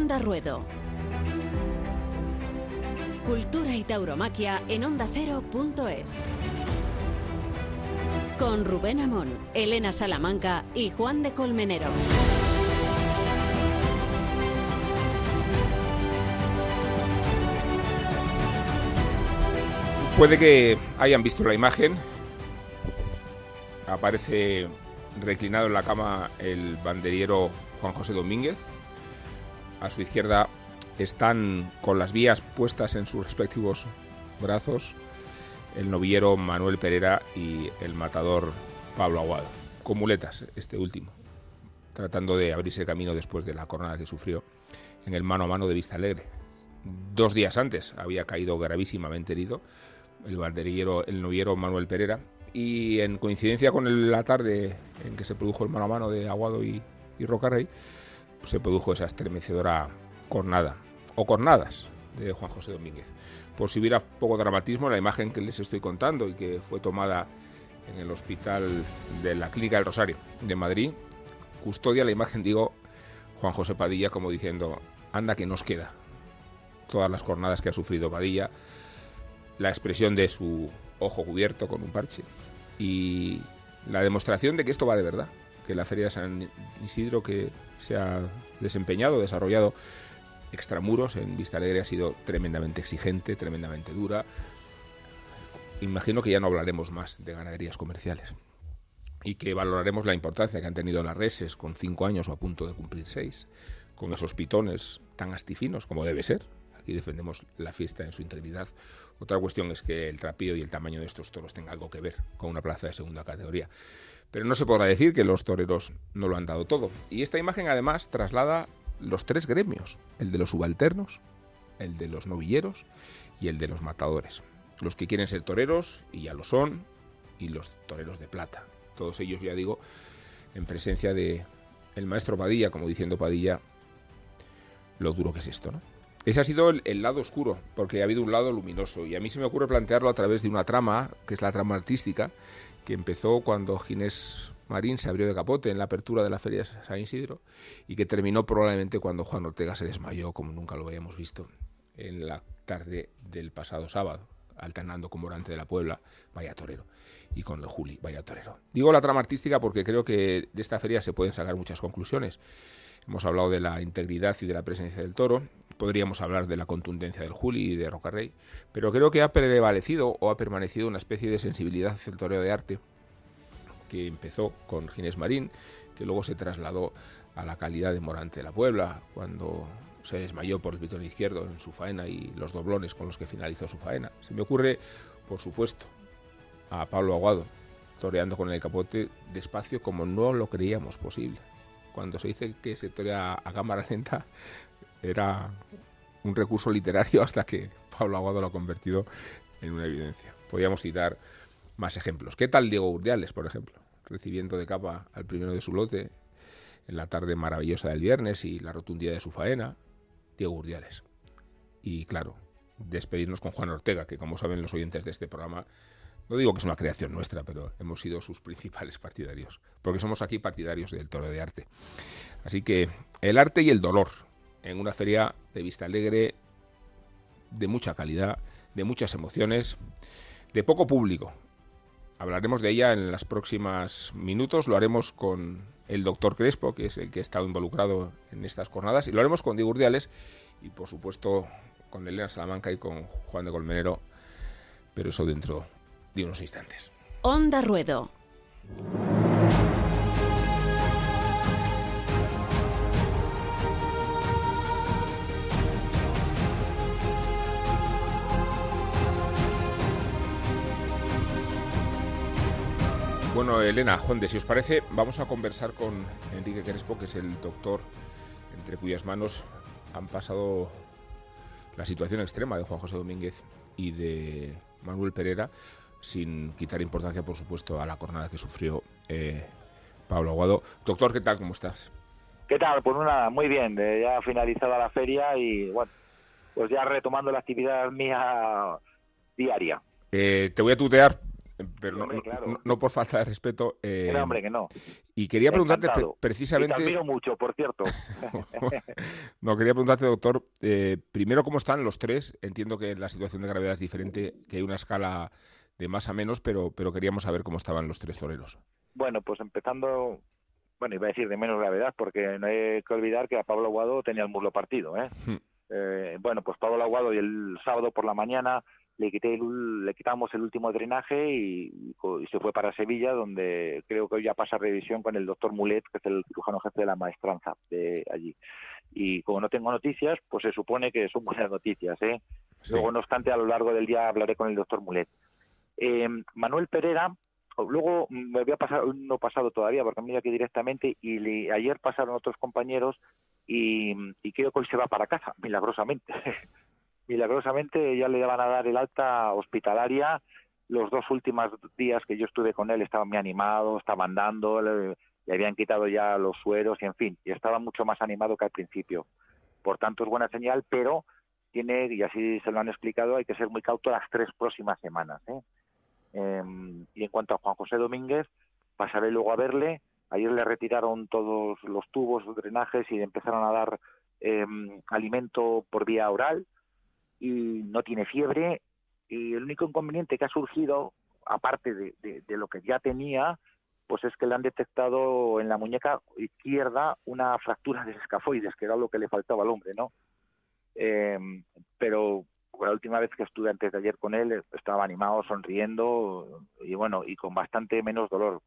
Onda Ruedo. Cultura y tauromaquia en ondacero.es. Con Rubén Amón, Elena Salamanca y Juan de Colmenero. Puede que hayan visto la imagen. Aparece reclinado en la cama el banderiero Juan José Domínguez. A su izquierda están con las vías puestas en sus respectivos brazos el novillero Manuel Pereira y el matador Pablo Aguado, con muletas este último, tratando de abrirse camino después de la coronada que sufrió en el mano a mano de Vista Alegre. Dos días antes había caído gravísimamente herido el banderillero, el novillero Manuel Pereira, y en coincidencia con la tarde en que se produjo el mano a mano de Aguado y, y Rocarrey, se produjo esa estremecedora cornada, o cornadas, de Juan José Domínguez. Por si hubiera poco dramatismo, la imagen que les estoy contando y que fue tomada en el hospital de la Clínica del Rosario de Madrid, custodia la imagen, digo, Juan José Padilla como diciendo, anda que nos queda. Todas las jornadas que ha sufrido Padilla, la expresión de su ojo cubierto con un parche y la demostración de que esto va de verdad, que la Feria de San Isidro que se ha desempeñado, desarrollado extramuros en Vista Alegre ha sido tremendamente exigente, tremendamente dura. Imagino que ya no hablaremos más de ganaderías comerciales y que valoraremos la importancia que han tenido las reses con cinco años o a punto de cumplir seis, con esos pitones tan astifinos como debe ser. Aquí defendemos la fiesta en su integridad. Otra cuestión es que el trapío y el tamaño de estos toros tenga algo que ver con una plaza de segunda categoría. Pero no se podrá decir que los toreros no lo han dado todo. Y esta imagen además traslada los tres gremios, el de los subalternos, el de los novilleros y el de los matadores. Los que quieren ser toreros, y ya lo son, y los toreros de plata. Todos ellos, ya digo, en presencia de el maestro Padilla, como diciendo Padilla, lo duro que es esto, ¿no? Ese ha sido el, el, lado oscuro, porque ha habido un lado luminoso. Y a mí se me ocurre plantearlo a través de una trama, que es la trama artística, que empezó cuando Ginés Marín se abrió de capote en la apertura de la Feria de San Isidro y que terminó probablemente cuando Juan Ortega se desmayó, como nunca lo habíamos visto, en la tarde del pasado sábado, alternando con Morante de la Puebla, vaya torero, y con el Juli, vaya torero. Digo la trama artística porque creo que de esta feria se pueden sacar muchas conclusiones. Hemos hablado de la integridad y de la presencia del toro, podríamos hablar de la contundencia del Juli y de Rocarrey, pero creo que ha prevalecido o ha permanecido una especie de sensibilidad hacia el toreo de arte que empezó con Ginés Marín, que luego se trasladó a la calidad de Morante de la Puebla, cuando se desmayó por el pitón izquierdo en su faena y los doblones con los que finalizó su faena. Se me ocurre, por supuesto, a Pablo Aguado, toreando con el capote despacio como no lo creíamos posible. Cuando se dice que se torea a cámara lenta, era un recurso literario hasta que Pablo Aguado lo ha convertido en una evidencia. Podríamos citar más ejemplos. ¿Qué tal Diego Urdiales, por ejemplo? Recibiendo de capa al primero de su lote en la tarde maravillosa del viernes y la rotundidad de su faena. Diego Urdiales. Y claro, despedirnos con Juan Ortega, que como saben los oyentes de este programa, no digo que es una creación nuestra, pero hemos sido sus principales partidarios, porque somos aquí partidarios del toro de arte. Así que el arte y el dolor en una feria de vista alegre, de mucha calidad, de muchas emociones, de poco público, Hablaremos de ella en las próximas minutos. Lo haremos con el doctor Crespo, que es el que ha estado involucrado en estas jornadas, y lo haremos con Diego Urdiales y, por supuesto, con Elena Salamanca y con Juan de Colmenero, pero eso dentro de unos instantes. Onda Ruedo. Bueno, Elena, Juan de, si os parece, vamos a conversar con Enrique Crespo, que es el doctor entre cuyas manos han pasado la situación extrema de Juan José Domínguez y de Manuel Pereira, sin quitar importancia, por supuesto, a la jornada que sufrió eh, Pablo Aguado. Doctor, ¿qué tal? ¿Cómo estás? ¿Qué tal? Pues nada, muy bien. Ya finalizada la feria y, bueno, pues ya retomando la actividad mía diaria. Eh, te voy a tutear pero no, no, por falta de respeto. Eh, hombre, que no. Y quería preguntarte precisamente. te admiro mucho, por cierto. no, quería preguntarte, doctor, eh, primero, ¿cómo están los tres? Entiendo que la situación de gravedad es diferente, que hay una escala de más a menos, pero, pero queríamos saber cómo estaban los tres toreros. Bueno, pues empezando, bueno, iba a decir de menos gravedad, porque no hay que olvidar que a Pablo Aguado tenía el muslo partido, ¿eh? Hmm. eh bueno, pues Pablo Aguado y el sábado por la mañana le quité le quitamos el último drenaje y, se fue para Sevilla donde creo que hoy ya pasa revisión con el doctor Mulet que es el cirujano jefe de la maestranza de allí. Y como no tengo noticias pues se supone que son buenas noticias ¿eh? luego no obstante a lo largo del día hablaré con el doctor Mulet. Eh, Manuel Pereira luego me había pasado no pasado todavía porque me aquí directamente y ayer pasaron otros compañeros y, y creo que hoy se va para casa milagrosamente milagrosamente ya le van a dar el alta hospitalaria. Los dos últimos días que yo estuve con él estaba muy animado, estaba andando, le, habían quitado ya los sueros y en fin, y estaba mucho más animado que al principio. Por tanto, es buena señal, pero tiene, y así se lo han explicado, hay que ser muy cauto las tres próximas semanas. ¿eh? Em, y en cuanto a Juan José Domínguez, pasaré luego a verle. Ayer le retiraron todos los tubos, los drenajes y le empezaron a dar em, alimento por vía oral y no tiene fiebre. Y el único inconveniente que ha surgido, aparte de, de, lo que ya tenía, pues es que le han detectado en la muñeca izquierda una fractura de escafoides, que era lo que le faltaba al hombre, ¿no? Eh, pero la última vez que estuve antes de ayer con él estaba animado, sonriendo y bueno, y con bastante menos dolor.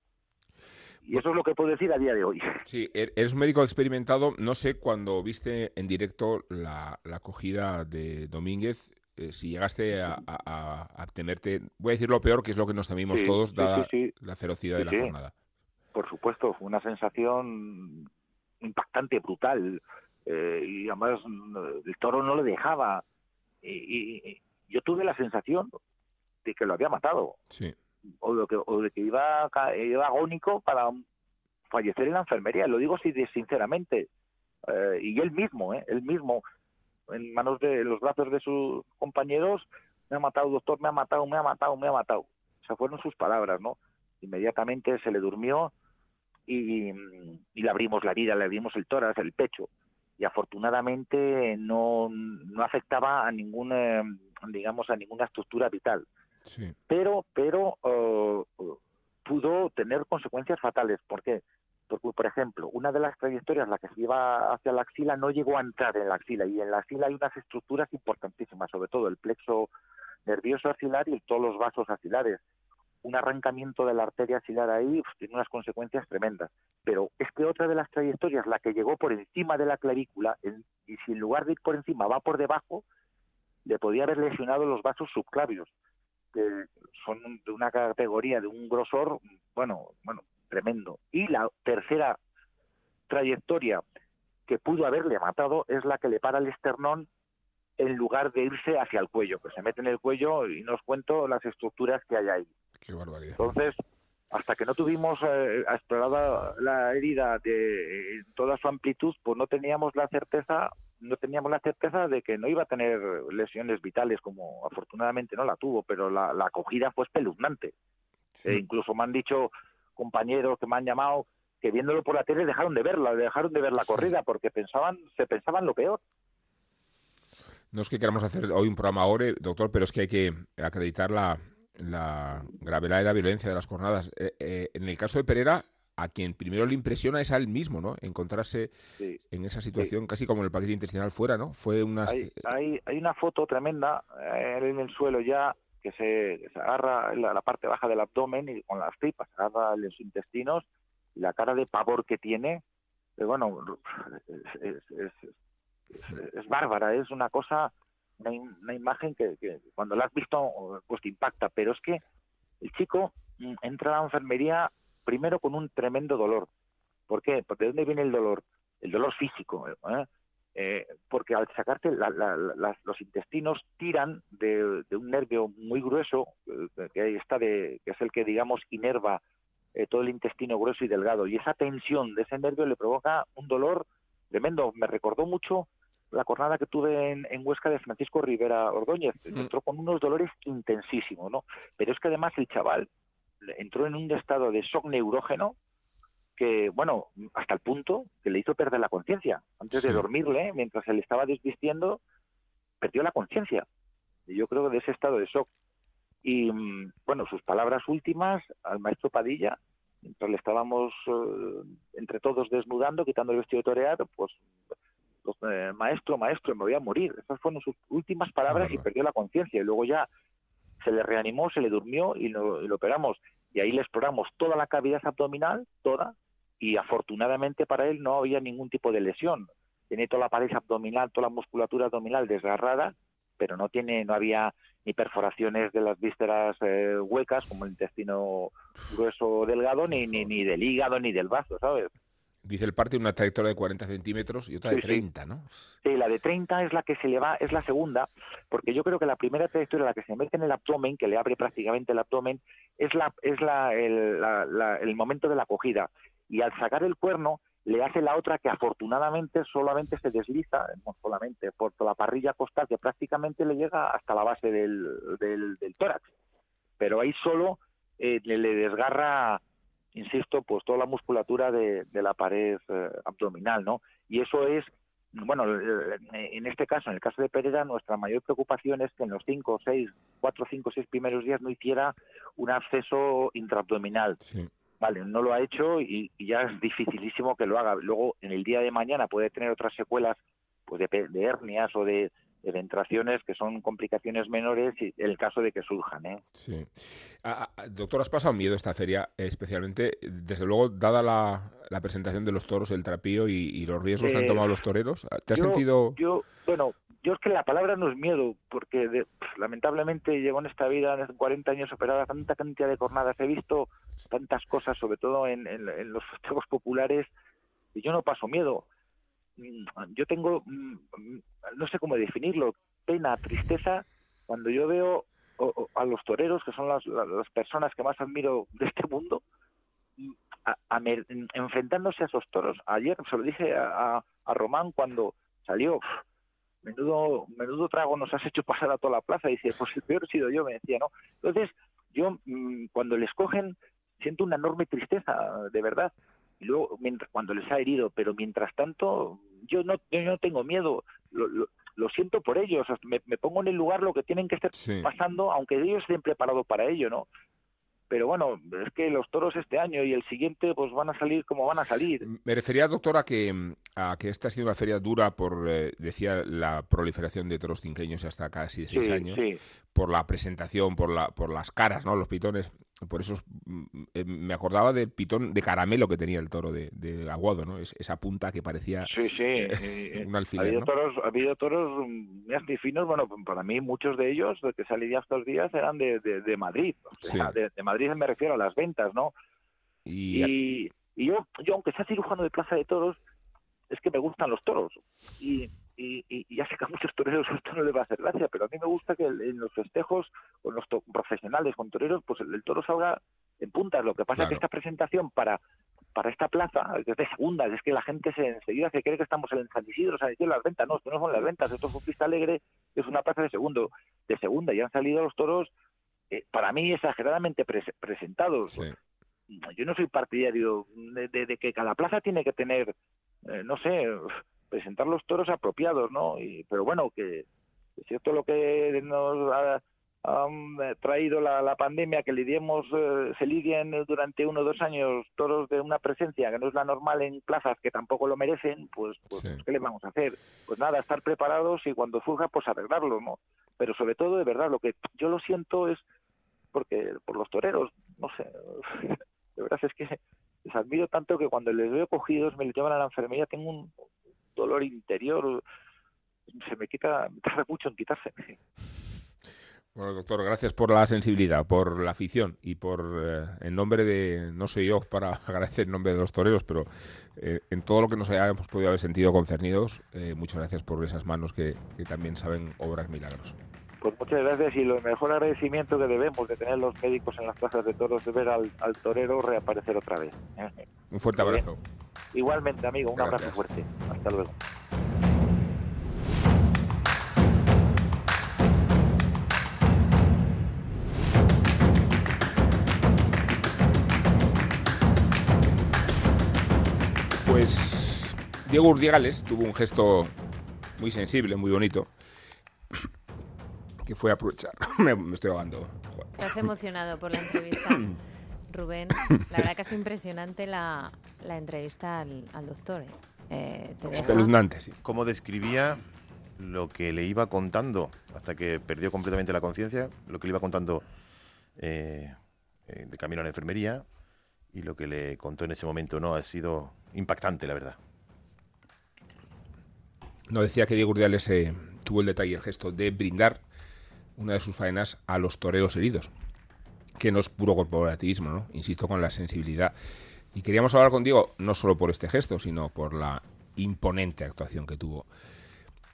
Y eso es lo que puedo decir a día de hoy. Sí, er, eres un médico experimentado. No sé, cuando viste en directo la, acogida de Domínguez, eh, si llegaste a, a, temerte, voy a decir lo peor, que es lo que nos temimos todos, dada la ferocidad de la jornada. Por supuesto, fue una sensación impactante, brutal. Eh, y además el toro no le dejaba. y, yo tuve la sensación de que lo había matado. Sí o de que, o de que iba, iba agónico para fallecer en la enfermería. Lo digo sinceramente. Eh, y él mismo, eh, él mismo, en manos de los brazos de sus compañeros, me ha matado, doctor, me ha matado, me ha matado, me ha matado. Esas fueron sus palabras, ¿no? Inmediatamente se le durmió y, y le abrimos la vida, le abrimos el tórax, el pecho. Y afortunadamente no, no afectaba a ninguna, digamos, a ninguna estructura vital. Pero, pero eh, pudo tener consecuencias fatales. ¿Por qué? Porque, por ejemplo, una de las trayectorias, la que se iba hacia la axila, no llegó a entrar en la axila. Y en la axila hay unas estructuras importantísimas, sobre todo el plexo nervioso axilar y todos los vasos axilares. Un arrancamiento de la arteria axilar ahí pues, tiene unas consecuencias tremendas. Pero es que otra de las trayectorias, la que llegó por encima de la clavícula, y si en lugar de ir por encima va por debajo, le podía haber lesionado los vasos subclavios que son de una categoría, de un grosor, bueno, bueno, tremendo. Y la tercera trayectoria que pudo haberle matado es la que le para el esternón en lugar de irse hacia el cuello, que se mete en el cuello y nos cuento las estructuras que hay ahí. Qué barbaridad. Entonces, hasta que no tuvimos eh, explorada la herida de toda su amplitud, pues no teníamos la certeza no teníamos la certeza de que no iba a tener lesiones vitales como afortunadamente no la tuvo, pero la, acogida fue espeluznante. E incluso me han dicho compañeros que me han llamado que viéndolo por la tele dejaron de verla, dejaron de ver la corrida porque pensaban, se pensaban lo peor. No es que queramos hacer hoy un programa ahora, doctor, pero es que hay que acreditar la, la gravedad y la violencia de las jornadas. Eh, eh, en el caso de Pereira, a quien primero le impresiona es a él mismo, ¿no? Encontrarse en esa situación casi como en el paquete intestinal fuera, ¿no? Fue una... Hay, hay, una foto tremenda eh, en el suelo ya que se, agarra la, la, parte baja del abdomen y con las tripas, agarra los intestinos y la cara de pavor que tiene, eh, bueno, es, es, bárbara, es una cosa, una, imagen que, cuando la has visto pues te impacta, pero es que el chico mm, entra a la enfermería primero con un tremendo dolor. ¿Por qué? ¿De dónde viene el dolor? El dolor físico. ¿eh? Eh, porque al sacarte los intestinos tiran de, un nervio muy grueso eh, que está de, que es el que digamos inerva todo el intestino grueso y delgado y esa tensión de ese nervio le provoca un dolor tremendo me recordó mucho la jornada que tuve en, Huesca de Francisco Rivera Ordóñez mm. entró con unos dolores intensísimos no pero es que además el chaval entró en un estado de shock neurógeno que, bueno, hasta el punto que le hizo perder la conciencia. Antes de dormirle, mientras se le estaba desvistiendo, perdió la conciencia. Yo creo que de ese estado de shock. Y, mm, bueno, sus palabras últimas al maestro Padilla, mientras le estábamos eh, entre todos desnudando, quitando el vestido de torear, pues, maestro, maestro, me voy a morir. Esas fueron sus últimas palabras y perdió la conciencia. Y luego ya se le reanimó, se le durmió y lo, y lo operamos. Y ahí le exploramos toda la cavidad abdominal, toda, y afortunadamente para él no había ningún tipo de lesión. Tiene toda la pared abdominal, toda la musculatura abdominal desgarrada, pero no tiene, no había ni perforaciones de las vísceras eh, huecas como el intestino grueso delgado, ni, ni, ni del hígado, ni del vaso, ¿sabes? Dice el parte una trayectoria de 40 centímetros y otra de 30, ¿no? Sí, la de 30 es la que se le va, es la segunda, porque yo creo que la primera trayectoria, la que se mete en el abdomen, que le abre prácticamente el abdomen, es la es la, el, el momento de la acogida. Y al sacar el cuerno, le hace la otra que afortunadamente solamente se desliza, no solamente, por la parrilla costal, que prácticamente le llega hasta la base del, del, tórax. Pero ahí solo eh, le desgarra insisto, pues toda la musculatura de, la pared eh, abdominal, ¿no? Y eso es, bueno, eh, en este caso, en el caso de Pereira, nuestra mayor preocupación es que en los cinco, seis, cuatro, cinco, seis primeros días no hiciera un acceso intraabdominal. Vale, no lo ha hecho y, ya es dificilísimo que lo haga. Luego, en el día de mañana puede tener otras secuelas pues de, de hernias o de, eventraciones que son complicaciones menores y el caso de que surjan. ¿eh? Sí. Ah, ah, doctor, ¿has pasado miedo esta feria, especialmente, desde luego, dada la, presentación de los toros, el trapío y, los riesgos que han tomado los toreros? ¿Te has sentido...? Yo, bueno, yo es que la palabra no es miedo, porque lamentablemente llevo en esta vida, en 40 años operada, tanta cantidad de jornadas, he visto tantas cosas, sobre todo en, en los festejos populares, y yo no paso miedo yo tengo, mm, no sé cómo definirlo, pena, tristeza, cuando yo veo a los toreros, que son las, las personas que más admiro de este mundo, mm, a, enfrentándose a esos toros. Ayer se lo dije a, a, Román cuando salió, menudo, menudo trago nos has hecho pasar a toda la plaza, y dice, pues el peor he sido yo, me decía, ¿no? Entonces, yo cuando les cogen, siento una enorme tristeza, de verdad y luego mientras, cuando les ha herido, pero mientras tanto yo no, yo no tengo miedo, lo, lo, siento por ellos, me, pongo en el lugar lo que tienen que estar pasando, aunque ellos estén preparados para ello, ¿no? pero bueno, es que los toros este año y el siguiente pues van a salir como van a salir. Me refería, doctor, a que, a que esta ha sido una feria dura por, eh, decía, la proliferación de toros cinqueños hasta casi seis años, por la presentación, por, la, por las caras, ¿no? Los pitones por eso mm, eh, me acordaba del pitón de caramelo que tenía el toro de, Aguado, ¿no? esa punta que parecía sí, sí, eh, un alfiler. Ha habido, toros, ha habido toros muy finos, bueno, para mí muchos de ellos, de que salí estos días, eran de, de, Madrid. de, Madrid me refiero a las ventas, ¿no? Y, y, yo, yo, aunque sea cirujano de Plaza de Toros, es que me gustan los toros. Y y, y, ya sé que a muchos toreros esto no les va a hacer gracia, pero a mí me gusta que en los festejos con los profesionales, con toreros, pues el, toro salga en puntas. Lo que pasa es que esta presentación para para esta plaza, es de segunda, es que la gente se enseguida se cree que estamos en San Isidro, San Isidro, las ventas, no, esto no son las ventas, esto es un pista alegre, es una plaza de segundo, de segunda, y han salido los toros, eh, para mí, exageradamente presentados. Yo no soy partidario de, que cada plaza tiene que tener, eh, no sé, presentar los toros apropiados, ¿no? Y, pero bueno, que es cierto lo que nos ha, eh, traído la, pandemia, que lidiemos, eh, se lidien durante uno o dos años toros de una presencia que no es la normal en plazas que tampoco lo merecen, pues, pues ¿qué le vamos a hacer? Pues nada, estar preparados y cuando surja, pues arreglarlo, ¿no? Pero sobre todo, de verdad, lo que yo lo siento es porque por los toreros, no sé, de verdad es que les admiro tanto que cuando les veo cogidos, me llevan a la enfermería, tengo un, dolor interior, se me quita, me tarda mucho en quitarse. Bueno, doctor, gracias por la sensibilidad, por la afición y por, eh, en nombre de, no sé yo para agradecer en nombre de los toreros, pero eh, en todo lo que nos hayamos podido haber sentido concernidos, eh, muchas gracias por esas manos que, también saben obras milagros pues muchas gracias y lo mejor agradecimiento que debemos de tener los médicos en las plazas de toros es ver al, torero reaparecer otra vez. Un fuerte abrazo. Igualmente, amigo, un abrazo fuerte. Hasta luego. Pues Diego Urdiales tuvo un gesto muy sensible, muy bonito, que fue aprovechar. me, estoy ahogando. Estás emocionado por la entrevista, Rubén. La verdad que es impresionante la, entrevista al, doctor. ¿eh? Eh, Espeluznante, sí. ¿Cómo describía lo que le iba contando hasta que perdió completamente la conciencia? Lo que le iba contando eh, eh, de camino a la enfermería y lo que le contó en ese momento no ha sido impactante, la verdad. No decía que Diego Urdiales tuvo el detalle, el gesto de brindar una de sus faenas a los toreros heridos, que no es puro corporativismo, ¿no? Insisto con la sensibilidad y queríamos hablar contigo no solo por este gesto, sino por la imponente actuación que tuvo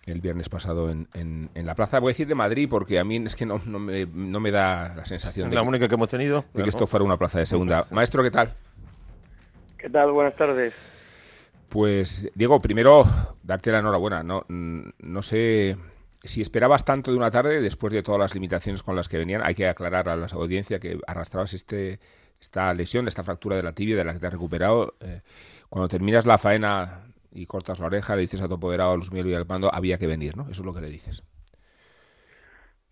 el viernes pasado en, en, la plaza. Voy a decir de Madrid porque a mí es que no, no, me, no me, da la sensación de, la única que hemos tenido, de que esto fuera una plaza de segunda. Maestro, ¿qué tal? ¿Qué tal? Buenas tardes. Pues, Diego, primero, darte la enhorabuena. No, no sé si esperabas tanto de una tarde, después de todas las limitaciones con las que venían, hay que aclarar a la audiencia que arrastrabas este esta lesión, esta fractura de la tibia de la que te has recuperado, eh, cuando terminas la faena y cortas la oreja, le dices a tu apoderado, a Luis Miguel y al mando, había que venir, ¿no? Eso es lo que le dices.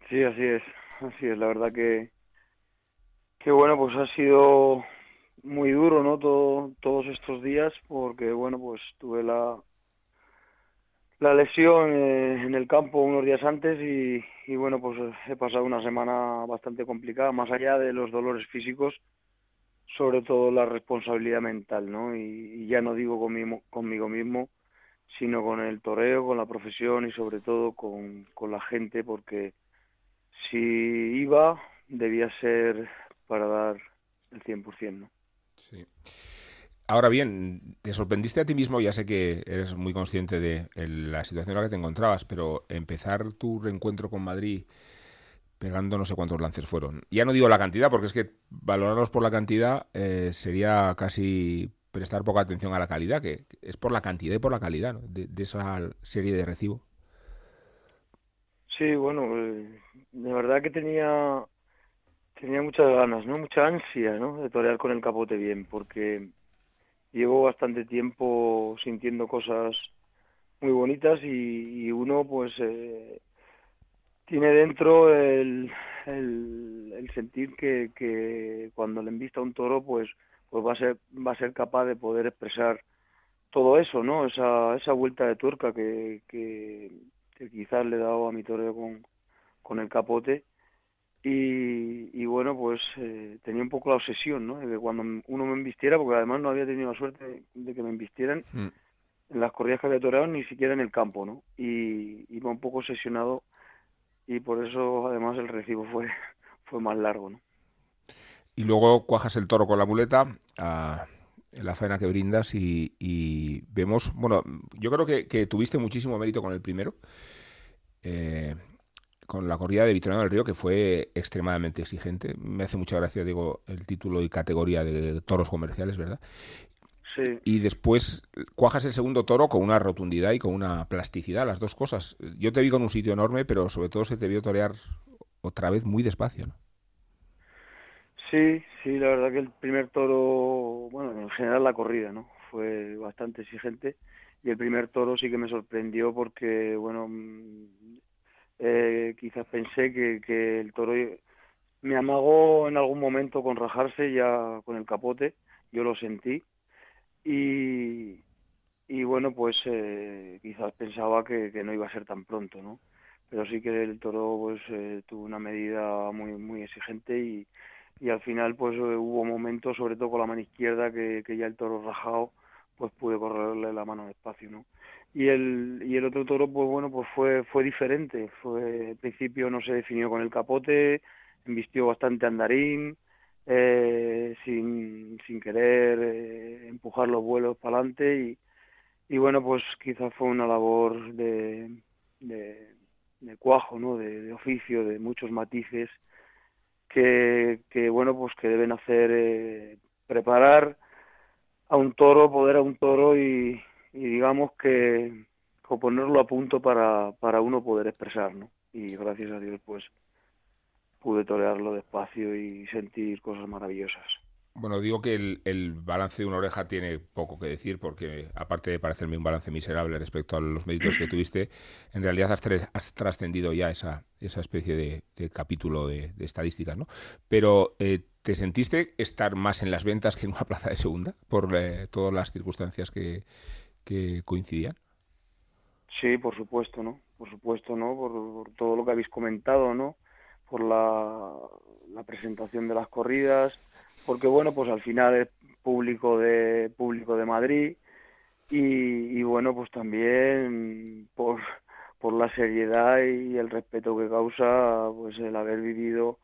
Sí, así es, así es. La verdad que, que bueno, pues ha sido muy duro, ¿no? Todo, todos estos días, porque bueno, pues tuve la, la lesión eh, en el campo unos días antes y, y, bueno, pues he pasado una semana bastante complicada, más allá de los dolores físicos, sobre todo la responsabilidad mental, ¿no? Y, ya no digo conmigo, conmigo mismo, sino con el toreo, con la profesión y sobre todo con, con la gente, porque si iba, debía ser para dar el 100%, ¿no? Sí. Ahora bien, te sorprendiste a ti mismo, ya sé que eres muy consciente de la situación en la que te encontrabas, pero empezar tu reencuentro con Madrid pegando no sé cuántos lances fueron. Ya no digo la cantidad, porque es que valorarlos por la cantidad eh, sería casi prestar poca atención a la calidad, que es por la cantidad y por la calidad de, esa serie de recibo. Sí, bueno, eh, de verdad que tenía tenía muchas ganas, ¿no? Mucha ansia, ¿no? De torear con el capote bien, porque llevo bastante tiempo sintiendo cosas muy bonitas y, uno pues eh, tiene dentro el, el, sentir que, que, cuando le envista un toro pues pues va a ser va a ser capaz de poder expresar todo eso no esa esa vuelta de tuerca que, que, quizás le he dado a mi toro con, con el capote y, y bueno pues eh, tenía un poco la obsesión no de que cuando uno me embistiera porque además no había tenido la suerte de que me embistieran mm. en las corridas que había toreado ni siquiera en el campo no y iba un poco obsesionado y por eso además el recibo fue, fue más largo. ¿no? Y luego cuajas el toro con la muleta, a la faena que brindas y, vemos, bueno, yo creo que, tuviste muchísimo mérito con el primero, eh, con la corrida de Vitoriano del Río, que fue extremadamente exigente. Me hace mucha gracia, digo, el título y categoría de toros comerciales, ¿verdad? Y después cuajas el segundo toro con una rotundidad y con una plasticidad, las dos cosas. Yo te vi con un sitio enorme, pero sobre todo se te vio torear otra vez muy despacio, ¿no? Sí, sí, la verdad que el primer toro, bueno, en general la corrida, ¿no? Fue bastante exigente y el primer toro sí que me sorprendió porque, bueno, eh, quizás pensé que, que el toro me amagó en algún momento con rajarse ya con el capote, yo lo sentí y, y bueno, pues eh, quizás pensaba que, que, no iba a ser tan pronto, ¿no? Pero sí que el toro pues eh, tuvo una medida muy muy exigente y, y al final pues eh, hubo momentos, sobre todo con la mano izquierda, que, que ya el toro rajado pues pude correrle la mano despacio, ¿no? Y el, y el otro toro, pues bueno, pues fue, fue diferente. Fue, al principio no se definió con el capote, embistió bastante andarín, eh, sin, sin querer eh, empujar los vuelos para adelante y, y bueno, pues quizás fue una labor de, de, cuajo, ¿no? De, oficio, de muchos matices que, que bueno, pues que deben hacer eh, preparar a un toro, poder a un toro y, y digamos que ponerlo a punto para, para uno poder expresar, ¿no? Y gracias a Dios, pues pude torearlo despacio y sentir cosas maravillosas. Bueno, digo que el, balance de una oreja tiene poco que decir porque, aparte de parecerme un balance miserable respecto a los méritos que tuviste, en realidad has, trascendido ya esa, esa especie de, capítulo de, estadísticas, ¿no? Pero, eh, ¿te sentiste estar más en las ventas que en una plaza de segunda por eh, todas las circunstancias que, que, coincidían? Sí, por supuesto, ¿no? Por supuesto, ¿no? Por, todo lo que habéis comentado, ¿no? Por la, la presentación de las corridas porque bueno, pues al final es público de público de Madrid y, bueno, pues también por, por la seriedad y el respeto que causa pues el haber vivido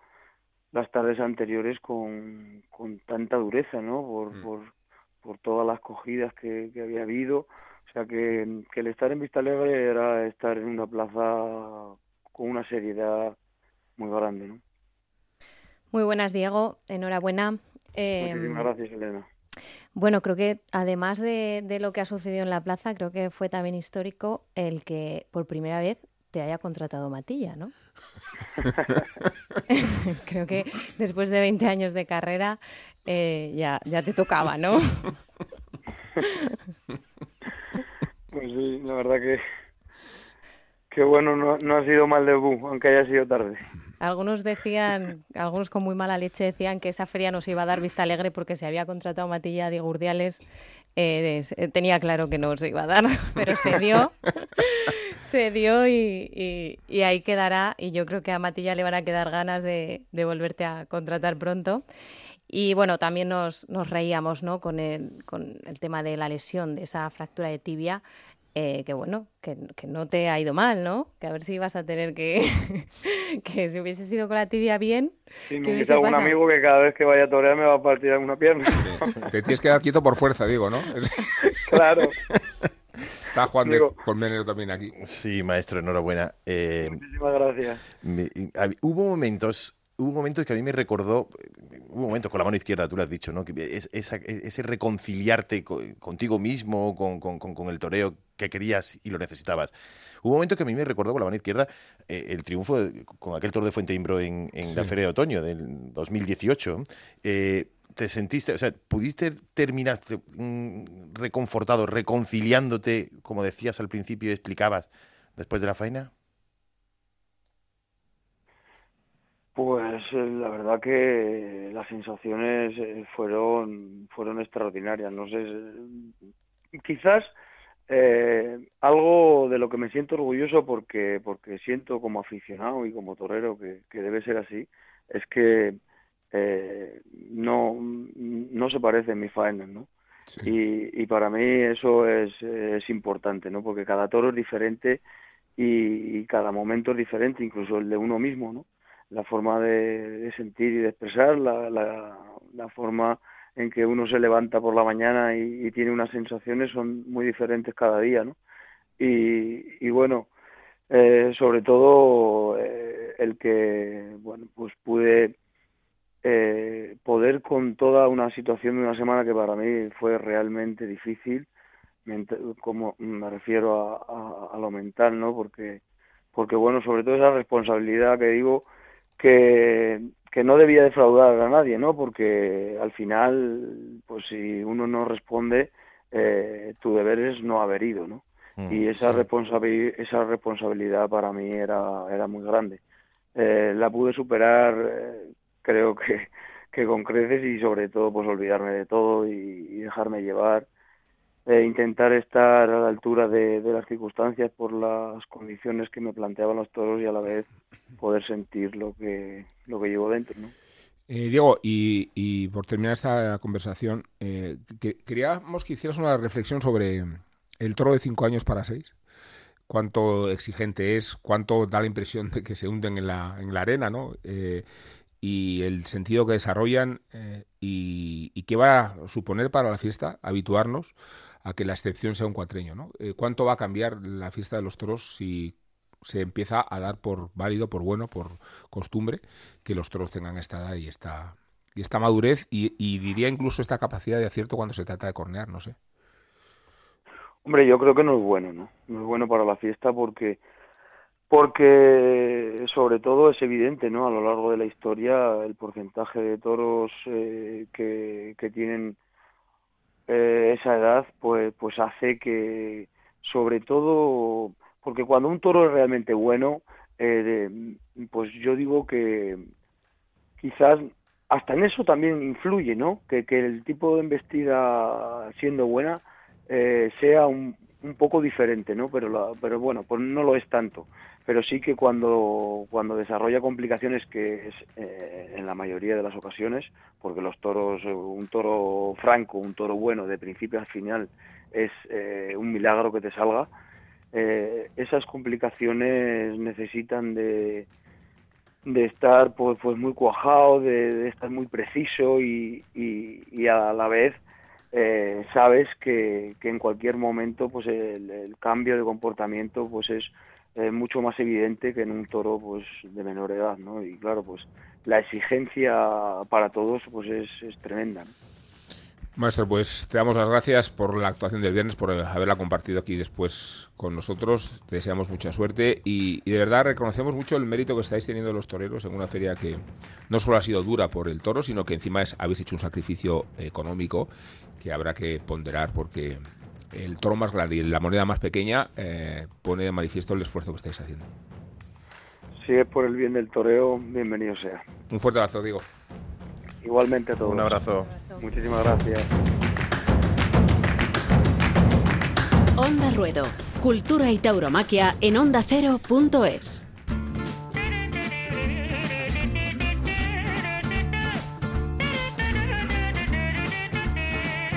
las tardes anteriores con, con tanta dureza, ¿no? Por, mm. por, por todas las cogidas que, que había habido. O sea que, que el estar en Vista Alegre era estar en una plaza con una seriedad muy grande, ¿no? Muy buenas, Diego. Enhorabuena Muchísimas em, gracias, Elena. Bueno, creo que además de, lo que ha sucedido en la plaza, creo que fue también histórico el que por primera vez te haya contratado Matilla, ¿no? creo que después de 20 años de carrera eh, ya, ya te tocaba, ¿no? pues sí, la verdad que, que bueno, no, no ha sido mal debut, aunque haya sido tarde. Algunos decían, algunos con muy mala leche decían que esa feria nos iba a dar vista alegre porque se había contratado Matilla de Gurdiales. Eh, eh, tenía claro que no se iba a dar, pero se dio. se dio y, ahí quedará. Y yo creo que a Matilla le van a quedar ganas de, volverte a contratar pronto. Y bueno, también nos, nos reíamos ¿no? con, el, con el tema de la lesión, de esa fractura de tibia. Eh, que bueno, que, no te ha ido mal, ¿no? Que a ver si vas a tener que, que si hubiese sido con la tibia bien. Sí, me dice algún amigo que cada vez que vaya a torear me va a partir alguna pierna. Te tienes que dar quieto por fuerza, digo, ¿no? claro. Está Juan de Colmenero también aquí. Sí, maestro, enhorabuena. Eh, Muchísimas gracias. hubo momentos hubo momentos que a mí me recordó, hubo momentos con la mano izquierda, tú lo has dicho, ¿no? Que ese reconciliarte contigo mismo, con, el toreo que querías y lo necesitabas. Hubo momentos que a mí me recordó con la mano izquierda eh, el triunfo con aquel toro de Fuente Imbro en, la Feria de Otoño del 2018. Eh, ¿Te sentiste, o sea, pudiste terminar reconfortado, reconciliándote, como decías al principio y explicabas, después de la faena? Pues eh, la verdad que las sensaciones eh, fueron fueron extraordinarias. No sé, quizás eh, algo de lo que me siento orgulloso porque porque siento como aficionado y como torero que, que debe ser así es que no no se parecen mis faenas, ¿no? Y, y para mí eso es, es importante, ¿no? Porque cada toro es diferente y, y cada momento es diferente, incluso el de uno mismo, ¿no? La forma de, sentir y de expresar, la, la, forma en que uno se levanta por la mañana y, tiene unas sensaciones son muy diferentes cada día, ¿no? Y, y bueno, eh, sobre todo eh, el que, bueno, pues pude eh, poder con toda una situación de una semana que para mí fue realmente difícil, como me refiero a, a, a lo mental, ¿no? Porque, porque bueno, sobre todo esa responsabilidad que digo, que, que no debía defraudar a nadie, ¿no? Porque al final, pues si uno no responde, eh, tu deber es no haber ido, ¿no? Mm, y esa, esa responsabilidad para mí era, era muy grande. Eh, la pude superar, eh, creo que, que con creces y sobre todo pues olvidarme de todo y dejarme llevar intentar estar a la altura de, las circunstancias por las condiciones que me planteaban los toros y a la vez poder sentir lo que, lo que llevo dentro. ¿no? Eh, Diego, y, por terminar esta conversación, eh, queríamos que hicieras una reflexión sobre el toro de cinco años para seis. Cuánto exigente es, cuánto da la impresión de que se hunden en la, en la arena, ¿no? Eh, y el sentido que desarrollan y, y, qué va a suponer para la fiesta habituarnos a que la excepción sea un cuatreño. ¿no? Eh, ¿Cuánto va a cambiar la fiesta de los toros si se empieza a dar por válido, por bueno, por costumbre, que los toros tengan esta edad y esta, y esta madurez y, diría incluso esta capacidad de acierto cuando se trata de cornear, no sé. Hombre, yo creo que no es bueno, ¿no? No es bueno para la fiesta porque porque sobre todo es evidente, ¿no? A lo largo de la historia el porcentaje de toros eh, que, que, tienen eh, esa edad, pues, pues hace que, sobre todo, porque cuando un toro es realmente bueno, eh, pues yo digo que quizás hasta en eso también influye, ¿no? Que, que el tipo de embestida siendo buena eh, sea un, un poco diferente, ¿no? Pero, la, pero bueno, pues no lo es tanto. Pero sí que cuando, cuando desarrolla complicaciones, que es eh, en la mayoría de las ocasiones, porque los toros, un toro franco, un toro bueno, de principio a final, es eh, un milagro que te salga, eh, esas complicaciones necesitan de, de estar pues, pues muy cuajado, de, de estar muy preciso y, y, y a la vez eh, sabes que, que, en cualquier momento pues el, el, cambio de comportamiento pues es eh, mucho más evidente que en un toro pues de menor edad no y claro pues la exigencia para todos pues es, es tremenda. Maestro, pues te damos las gracias por la actuación del viernes, por haberla compartido aquí después con nosotros. Te deseamos mucha suerte y, y, de verdad reconocemos mucho el mérito que estáis teniendo los toreros en una feria que no solo ha sido dura por el toro, sino que encima es, habéis hecho un sacrificio económico que habrá que ponderar porque el toro más grande y la moneda más pequeña eh, pone de manifiesto el esfuerzo que estáis haciendo. Si es por el bien del toreo, bienvenido sea. Un fuerte abrazo, digo. Igualmente a todos. Un abrazo. Muchísimas gracias. Onda Ruedo. Cultura y tauromaquia en ondacero.es.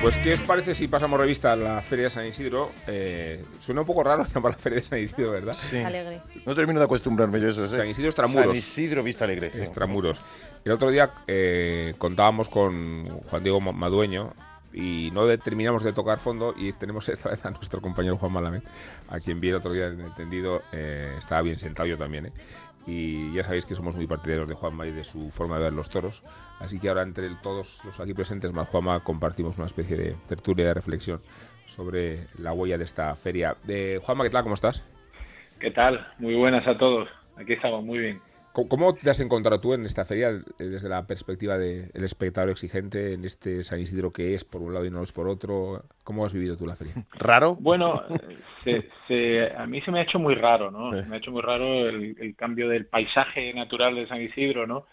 Pues, ¿qué os parece si pasamos revista a la Feria de San Isidro? Eh, suena un poco raro llamar la Feria de San Isidro, ¿verdad? Sí. Alegre. No termino de acostumbrarme yo a eso. ¿eh? San Isidro Extramuros. San Isidro Vista Alegre. Sí. Extramuros. El otro día eh, contábamos con Juan Diego Madueño y no terminamos de tocar fondo y tenemos esta vez a nuestro compañero Juan Malamed, a quien vi el otro día en el entendido, eh, estaba bien sentado yo también, ¿eh? Y ya sabéis que somos muy partidarios de Juanma y de su forma de ver los toros. Así que ahora entre todos los aquí presentes más Juanma compartimos una especie de tertulia de reflexión sobre la huella de esta feria. De Juanma, ¿qué tal? ¿Cómo estás? ¿Qué tal? Muy buenas a todos. Aquí estamos muy bien. ¿Cómo te has encontrado tú en esta feria desde la perspectiva del espectador exigente en este San Isidro que es por un lado y no es por otro? ¿Cómo has vivido tú la feria? ¿Raro? Bueno, se, se, a mí se me ha hecho muy raro, ¿no? Se me ha hecho muy raro el, el cambio del paisaje natural de San Isidro, ¿no?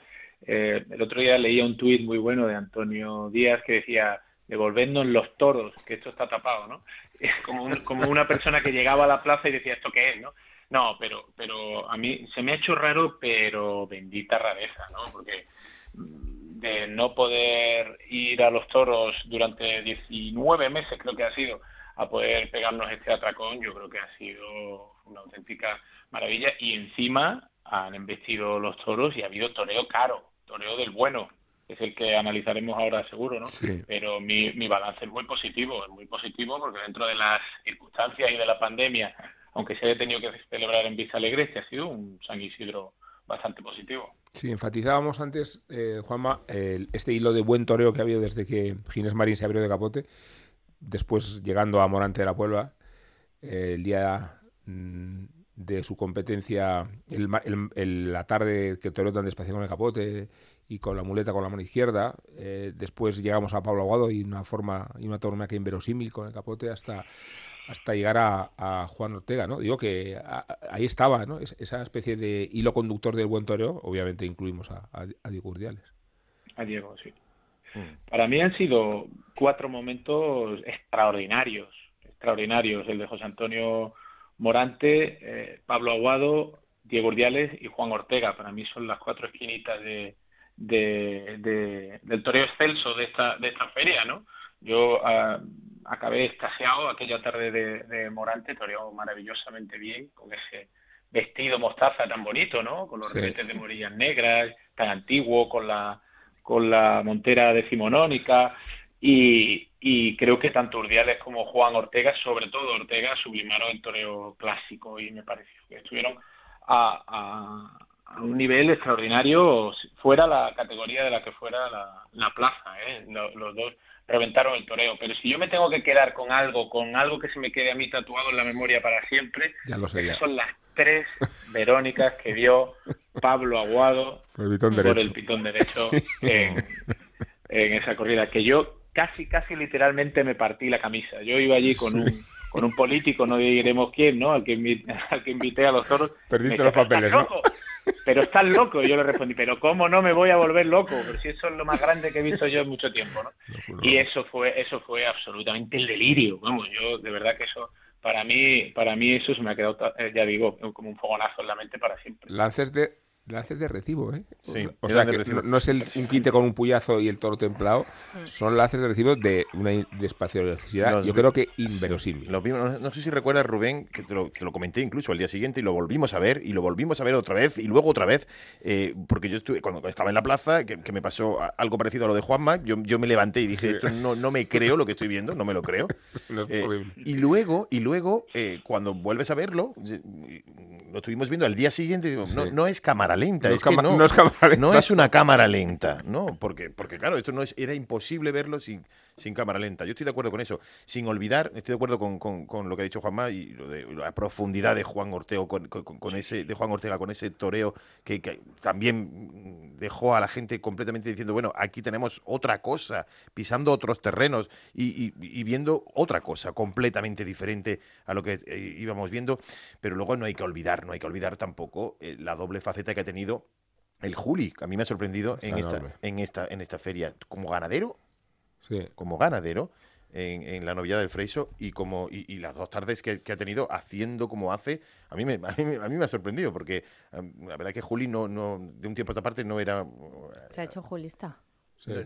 Eh, el otro día leía un tuit muy bueno de Antonio Díaz que decía devolvernos los toros, que esto está tapado, ¿no? Como, un, como una persona que llegaba a la plaza y decía, ¿esto qué es, no? No, pero, pero a mí se me ha hecho raro, pero bendita rareza, ¿no? Porque de no poder ir a los toros durante 19 meses, creo que ha sido, a poder pegarnos este atracón, yo creo que ha sido una auténtica maravilla. Y encima han embestido los toros y ha habido toreo caro, toreo del bueno, que es el que analizaremos ahora seguro, ¿no? Sí. Pero mi, mi balance es muy positivo, es muy positivo porque dentro de las circunstancias y de la pandemia aunque se haya tenido que celebrar en Vista Alegre, este ha sido un San Isidro bastante positivo. Sí, enfatizábamos antes, eh, Juanma, este hilo de buen toreo que ha habido desde que Ginés Marín se abrió de capote, después llegando a Morante de la Puebla, eh, el día mmm, de su competencia, el, el, el, la tarde que toreó tan despacio con el capote y con la muleta con la mano izquierda, eh, después llegamos a Pablo Aguado y una forma y una que inverosímil con el capote hasta hasta llegar a, a, Juan Ortega, ¿no? Digo que a, ahí estaba, ¿no? esa especie de hilo conductor del buen toreo, obviamente incluimos a, a Diego Urdiales. A Diego, sí. Mm. Para mí han sido cuatro momentos extraordinarios, extraordinarios, el de José Antonio Morante, eh, Pablo Aguado, Diego Urdiales y Juan Ortega. Para mí son las cuatro esquinitas de, de, de del toreo excelso de esta, de esta feria, ¿no? Yo uh, acabé extasiado aquella tarde de, de Morante, toreó maravillosamente bien con ese vestido mostaza tan bonito, ¿no? Con los sí, de morillas negras, tan antiguo, con la con la montera decimonónica y, y creo que tanto Urdiales como Juan Ortega, sobre todo Ortega, sublimaron el toreo clásico y me pareció que estuvieron a, a, a un nivel extraordinario fuera la categoría de la que fuera la, plaza. ¿eh? Los, dos reventaron el toreo. Pero si yo me tengo que quedar con algo, con algo que se me quede a mí tatuado en la memoria para siempre, ya lo sé, son las tres Verónicas que vio Pablo Aguado por el pitón derecho, en, en esa corrida. Que yo casi, casi literalmente me partí la camisa. Yo iba allí con un con un político, no diremos quién, ¿no? Al que, invité, al que invité a los toros. Perdiste los papeles, ¿no? Pero estás loco. Y yo le respondí, pero ¿cómo no me voy a volver loco? Pero si eso es lo más grande que he visto yo en mucho tiempo, ¿no? y eso fue, eso fue absolutamente el delirio. Vamos, yo de verdad que eso, para mí, para mí eso se me ha quedado, eh, ya digo, como un fogonazo en la mente para siempre. Lances de Lances de recibo, ¿eh? Sí, o sea, que no, es el, un quinte con un puyazo y el toro templado, mm. son lances de recibo de una necesidad. yo creo que inverosímil. no, sé si recuerdas, Rubén, que te lo, comenté incluso al día siguiente y lo volvimos a ver, y lo volvimos a ver otra vez, y luego otra vez, eh, porque yo estuve, cuando estaba en la plaza, que, me pasó algo parecido a lo de Juanma, yo, yo me levanté y dije, esto no, no me creo lo que estoy viendo, no me lo creo. Eh, y luego, y luego eh, cuando vuelves a verlo, lo estuvimos viendo al día siguiente, no, no es cámara lenta. No es, que no, no, es cámara lenta. no, es una cámara lenta, ¿no? Porque, porque claro, esto no es, era imposible verlo sin, sin cámara lenta. Yo estoy de acuerdo con eso. Sin olvidar, estoy de acuerdo con, con, lo que ha dicho Juanma y lo de la profundidad de Juan Ortega con, con ese, de Juan Ortega con ese toreo que, también dejó a la gente completamente diciendo, bueno, aquí tenemos otra cosa, pisando otros terrenos y, y, viendo otra cosa completamente diferente a lo que eh, íbamos viendo. Pero luego no hay que olvidar, no hay que olvidar tampoco eh, la doble faceta que ha tenido el Juli, que a mí me ha sorprendido en esta, en esta, en esta feria. Como ganadero, como ganadero, en, la novia del Freiso y como y, las dos tardes que, ha tenido haciendo como hace, a mí me, a mí, me ha sorprendido, porque la verdad que Juli no, no, de un tiempo a esta parte no era... Se ha hecho julista.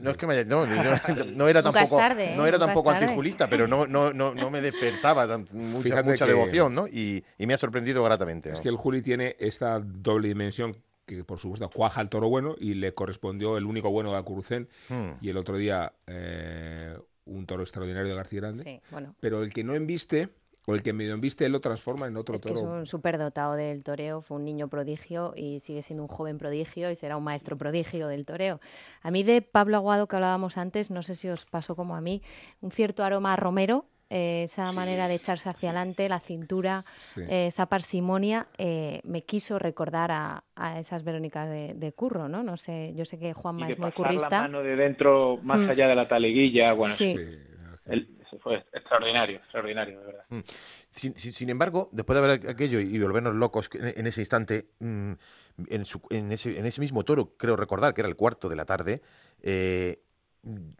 no, es que me, no, no, era tampoco no era tampoco antijulista, pero no, no, no, no me despertaba mucha, mucha devoción, ¿no? Y, y, me ha sorprendido gratamente. Es que el Juli tiene esta doble dimensión que por supuesto cuaja el toro bueno y le correspondió el único bueno de Acurucén hmm. y el otro día eh, un toro extraordinario de García Grande. Pero el que no enviste o el que medio enviste él lo transforma en otro es toro. Que es un superdotado del toreo, fue un niño prodigio y sigue siendo un joven prodigio y será un maestro prodigio del toreo. A mí de Pablo Aguado que hablábamos antes, no sé si os pasó como a mí, un cierto aroma a romero eh, esa manera de echarse hacia adelante, la cintura, eh, esa parsimonia, eh, me quiso recordar a, esas Verónicas de, Curro, ¿no? No sé, yo sé que Juanma es muy currista. la mano de dentro, más mm. allá de la taleguilla, bueno, sí. fue extraordinario, extraordinario, de verdad. Mm. Sin, embargo, después de ver aquello y volvernos locos en, ese instante, mm, en, en, ese, en, ese, mismo toro, creo recordar que era el cuarto de la tarde, eh,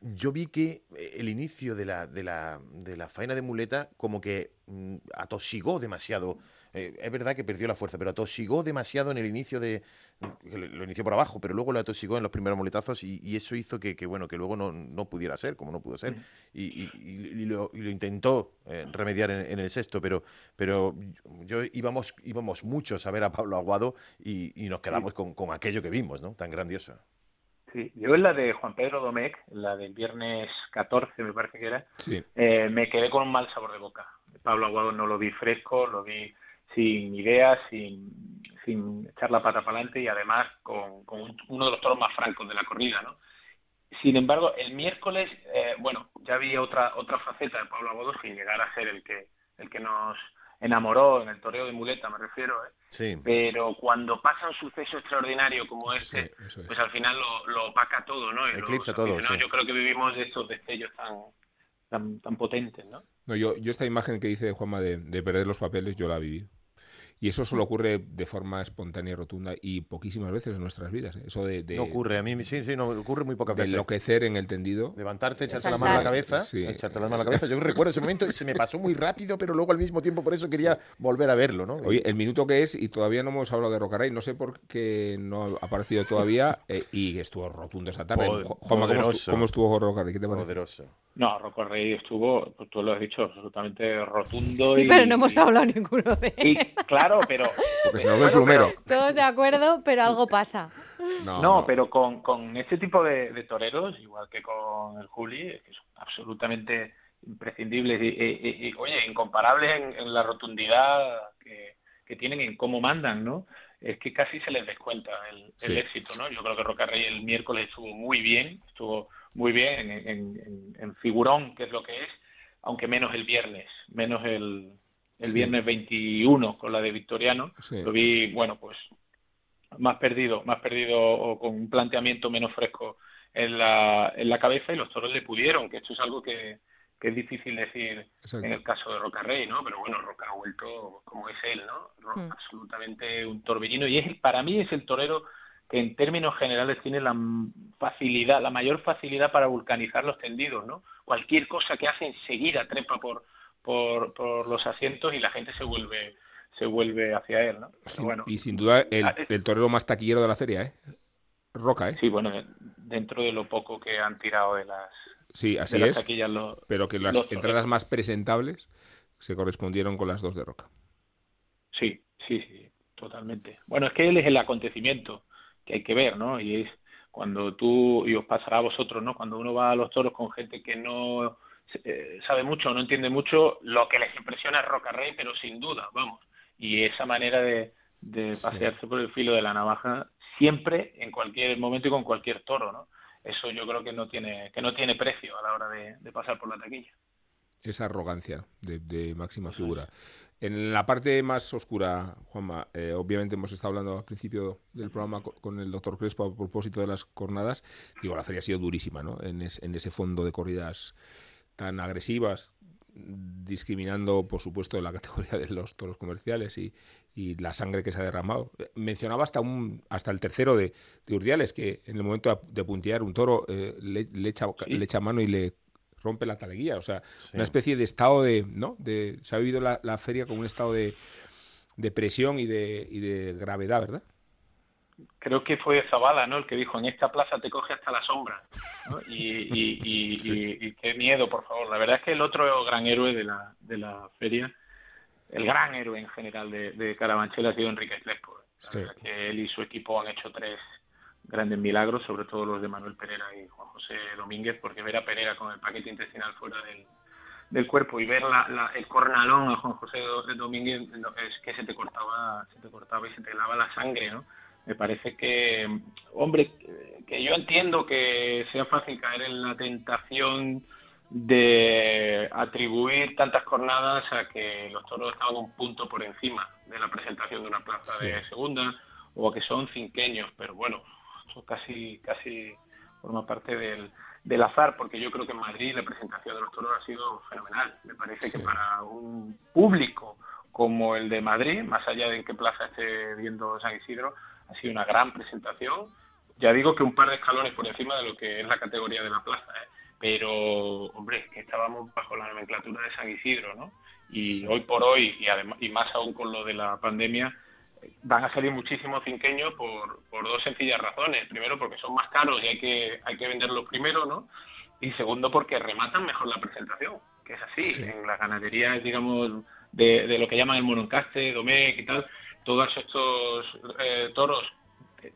yo vi que eh, el inicio de la, de la, de la faena de muleta como que mm, atosigó demasiado. Eh, es verdad que perdió la fuerza, pero atosigó demasiado en el inicio de... Lo inició por abajo, pero luego lo atosigó en los primeros muletazos y, eso hizo que, bueno, que luego no, no, pudiera ser, como no pudo ser. Y, y, lo, intentó eh, remediar en, el sexto, pero, pero yo íbamos, íbamos muchos a ver a Pablo Aguado y, nos quedamos con, con aquello que vimos, ¿no? Tan grandioso. Sí, yo en la de Juan Pedro Domecq, la del viernes 14 me parece que era, eh, me quedé con un mal sabor de boca. Pablo Aguado no lo vi fresco, lo vi sin ideas, sin, sin echar la pata para adelante y además con, uno de los toros más francos de la corrida, ¿no? Sin embargo, el miércoles, eh, bueno, ya vi otra otra faceta de Pablo Aguado sin llegar a ser el que el que nos enamoró en el toreo de muleta, me refiero, ¿eh? Sí. Pero cuando pasa un suceso extraordinario como este, pues al final lo, opaca todo, ¿no? Eclipsa todo, Yo creo que vivimos de estos destellos tan, tan, tan potentes, ¿no? No, yo, yo esta imagen que dice Juanma de, de perder los papeles, yo la viví. Y eso solo ocurre de forma espontánea y rotunda y poquísimas veces en nuestras vidas. ¿eh? Eso de, no ocurre, a mí sí, sí, no ocurre muy pocas veces. enloquecer en el tendido. Levantarte, echarte la mano a la cabeza, echarte la mano a la cabeza. Yo recuerdo ese momento, se me pasó muy rápido, pero luego al mismo tiempo por eso quería volver a verlo, ¿no? Oye, el minuto que es, y todavía no hemos hablado de Rocaray, no sé por qué no ha aparecido todavía, eh, y estuvo rotundo esa tarde. Juanma, ¿cómo, estuvo, Rocaray? ¿Qué te parece? Poderoso. No, Rocaray estuvo, pues tú lo has dicho, absolutamente rotundo. Sí, pero no hemos hablado ninguno de él. claro, pero porque se nos ve el plumero. Todos de acuerdo, pero algo pasa. No, pero con, con este tipo de, toreros, igual que con el Juli, que son absolutamente imprescindibles y, oye, incomparables en, la rotundidad que, que, tienen, en cómo mandan, ¿no? es que casi se les descuenta el, éxito, ¿no? Yo creo que Rocarrey el miércoles estuvo muy bien, estuvo muy bien en, figurón, que es lo que es, aunque menos el viernes, menos el, el viernes 21 con la de Victoriano. Lo vi, bueno, pues más perdido, más perdido o con un planteamiento menos fresco en la, en la cabeza y los toros le pudieron, que esto es algo que, que es difícil decir en el caso de Roca Rey, ¿no? Pero bueno, Roca ha vuelto como es él, ¿no? Hmm. Absolutamente un torbellino y es para mí es el torero que en términos generales tiene la facilidad, la mayor facilidad para vulcanizar los tendidos, ¿no? Cualquier cosa que hace enseguida trepa por, por, por los asientos y la gente se vuelve se vuelve hacia él, ¿no? bueno, y sin duda el, el, torero más taquillero de la feria, ¿eh? Roca, ¿eh? Sí, bueno, dentro de lo poco que han tirado de las Sí, así es. pero que las entradas más presentables se correspondieron con las dos de Roca. Sí, sí, sí, totalmente. Bueno, es que él es el acontecimiento que hay que ver, ¿no? Y es cuando tú, y os pasará a vosotros, ¿no? Cuando uno va a los toros con gente que no eh, sabe mucho, no entiende mucho, lo que les impresiona es Roca Rey, pero sin duda, vamos. Y esa manera de, pasearse por el filo de la navaja siempre, en cualquier momento y con cualquier toro, ¿no? eso yo creo que no tiene, que no tiene precio a la hora de, pasar por la taquilla. Esa arrogancia de, máxima figura. En la parte más oscura, Juanma, eh, obviamente hemos estado hablando al principio del programa con, el doctor Crespo a propósito de las cornadas. Digo, la feria ha sido durísima, ¿no? En, en ese fondo de corridas tan agresivas, discriminando, por supuesto, la categoría de los toros comerciales y, la sangre que se ha derramado. Mencionaba hasta un hasta el tercero de, de Urdiales, que en el momento de puntear un toro eh, le, echa, le echa mano y le rompe la taleguía. O sea, una especie de estado de... ¿no? de se ha vivido la, la feria como un estado de, de presión y de, y de gravedad, ¿verdad? creo que fue Zavala, ¿no? El que dijo, en esta plaza te coge hasta la sombra. Y, qué miedo, por favor. La verdad es que el otro gran héroe de la, de la feria, el gran héroe en general de, de Carabanchel ha sido Enrique Crespo. que él y su equipo han hecho tres grandes milagros, sobre todo los de Manuel Pereira y Juan José Domínguez, porque ver a Pereira con el paquete intestinal fuera del, del cuerpo y ver la, el cornalón a Juan José Domínguez es que se te cortaba se te cortaba y se te lava la sangre no me parece que, hombre, que yo entiendo que sea fácil caer en la tentación de atribuir tantas jornadas a que los toros estaban un punto por encima de la presentación de una plaza de segunda o a que son cinqueños, pero bueno, eso casi, casi forma parte del, del azar, porque yo creo que en Madrid la presentación de los toros ha sido fenomenal. Me parece que para un público como el de Madrid, más allá de en qué plaza esté viendo San Isidro, ha sido una gran presentación. Ya digo que un par de escalones por encima de lo que es la categoría de la plaza, ¿eh? pero, hombre, que estábamos bajo la nomenclatura de San Isidro, ¿no? Y hoy por hoy, y, además, y más aún con lo de la pandemia, van a salir muchísimos cinqueños por, por dos sencillas razones. Primero, porque son más caros y hay que, hay que venderlos primero, ¿no? Y segundo, porque rematan mejor la presentación, que es así. En las ganaderías, digamos, de, de, lo que llaman el mononcaste, Domecq y tal, todos estos eh, toros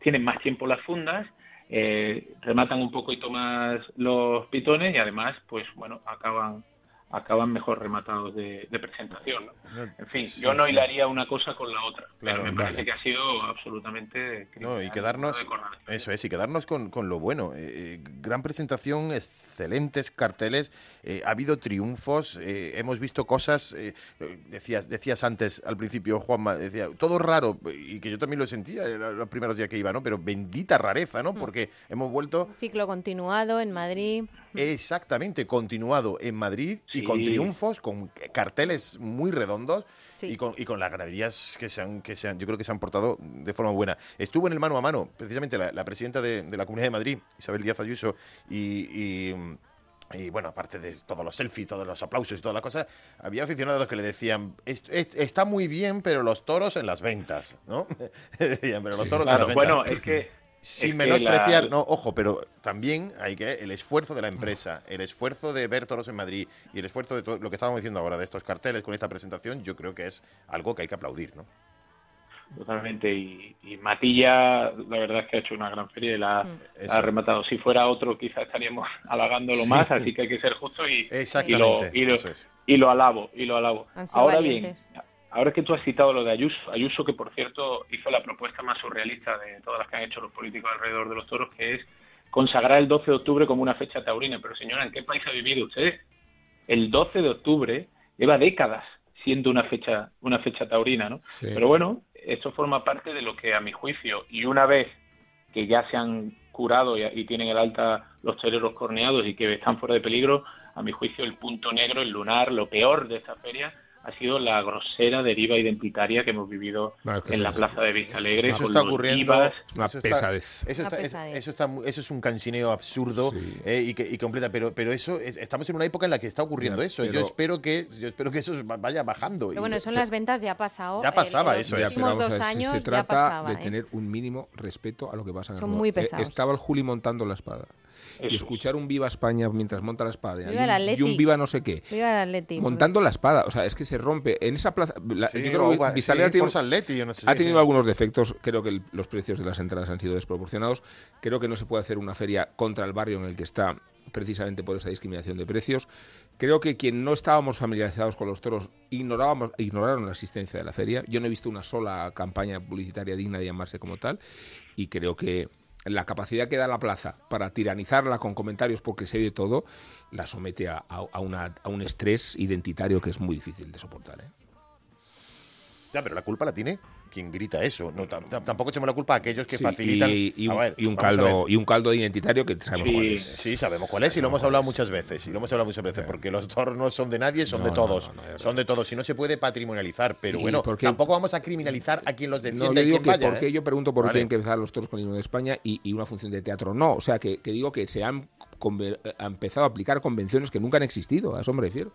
tienen más tiempo las fundas, eh, rematan un poquito más los pitones y además, pues bueno, acaban acaban mejor rematados de, presentación. En fin, yo no hilaría una cosa con la otra, pero me parece que ha sido absolutamente... No, y quedarnos, eso es, y quedarnos con, con lo bueno. Eh, eh, gran presentación, excelentes carteles, eh, ha habido triunfos, hemos visto cosas, decías, decías antes, al principio, Juanma, decía, todo raro, y que yo también lo sentía los primeros días que iba, ¿no? Pero bendita rareza, ¿no? Mm. Porque hemos vuelto... ciclo continuado en Madrid. Exactamente, continuado en Madrid y con triunfos, con carteles muy redondos y, con, y con las ganaderías que se, han, que se han, yo creo que se han portado de forma buena. Estuvo en el mano a mano, precisamente la, presidenta de, la Comunidad de Madrid, Isabel Díaz Ayuso, y, y bueno, aparte de todos los selfies, todos los aplausos y toda la cosa, había aficionados que le decían, está muy bien, pero los toros en las ventas, ¿no? pero los toros en las ventas. Bueno, es que sin menospreciar, no, ojo, pero también hay que el esfuerzo de la empresa, el esfuerzo de ver toros en Madrid y el esfuerzo de todo lo que estábamos diciendo ahora de estos carteles con esta presentación, yo creo que es algo que hay que aplaudir, ¿no? Totalmente, y, Matilla, la verdad es que ha hecho una gran feria y la, mm. ha rematado. Si fuera otro, quizás estaríamos halagándolo más, así que hay que ser justo y, y, lo, y, lo, alabo. Y lo alabo. Ahora bien, ahora que tú has citado lo de Ayuso, Ayuso que por cierto hizo la propuesta más surrealista de todas las que han hecho los políticos alrededor de los toros, que es consagrar el 12 de octubre como una fecha taurina. Pero señora, ¿en qué país ha vivido usted? El 12 de octubre lleva décadas siendo una fecha, una fecha taurina, ¿no? Pero bueno, esto forma parte de lo que a mi juicio, y una vez que ya se han curado y, tienen el alta los toreros corneados y que están fuera de peligro, a mi juicio el punto negro, el lunar, lo peor de esta feria ha sido la grosera deriva identitaria que hemos vivido en la plaza de Vista Alegre. Eso está ocurriendo. una pesadez. Eso, está, eso, está, eso, es un cansineo absurdo eh, y, que, y, completa, pero, pero eso estamos en una época en la que está ocurriendo eso. yo espero que yo espero que eso vaya bajando. Pero bueno, eso en las ventas ya ha pasado. Ya pasaba eso. En los últimos dos años se trata ya pasaba, de ¿eh? tener un mínimo respeto a lo que pasa en el Son ruedo. muy Eh. Estaba el Juli montando la espada. Y escuchar un Viva España mientras monta la espada. Viva y, un, Atleti. y un Viva no sé qué. Viva el Atleti. Montando la espada. O sea, es que se rompe. En esa plaza. la- Sí, yo creo que va- sí, tiene- Forza Atleti, yo no sé, ha tenido sí. algunos defectos. Creo que el- los precios de las entradas han sido desproporcionados. Creo que no se puede hacer una feria contra el barrio en el que está precisamente por esa discriminación de precios. Creo que quien no estábamos familiarizados con los toros ignorábamos, ignoraron la existencia de la feria. Yo no he visto una sola campaña publicitaria digna de llamarse como tal y creo que la capacidad que da la plaza para tiranizarla con comentarios porque se oye todo, la somete a, a- a un estrés identitario que es muy difícil de soportar. ¿eh? Ya, pero la culpa la tiene quien grita eso. No, tam- tam- tampoco echemos la culpa a aquellos que Sí, facilitan. y, un, ver, y caldo y un caldo identitario que sabemos cuál es. Sí, sabemos cuál es y lo hemos hablado muchas veces. Y lo hemos hablado muchas veces porque los toros no son de nadie, son No, de todos. no, son de todos y no se puede patrimonializar. Pero ¿Y bueno, tampoco vamos a criminalizar a quien los defiende yo y digo quien que vaya. por qué ¿eh? yo pregunto por qué Vale. tienen que empezar los toros con el himno de España y, una función de teatro no. O sea, que, que digo que se han, conve- ha empezado a aplicar convenciones que nunca han existido. A eso me refiero.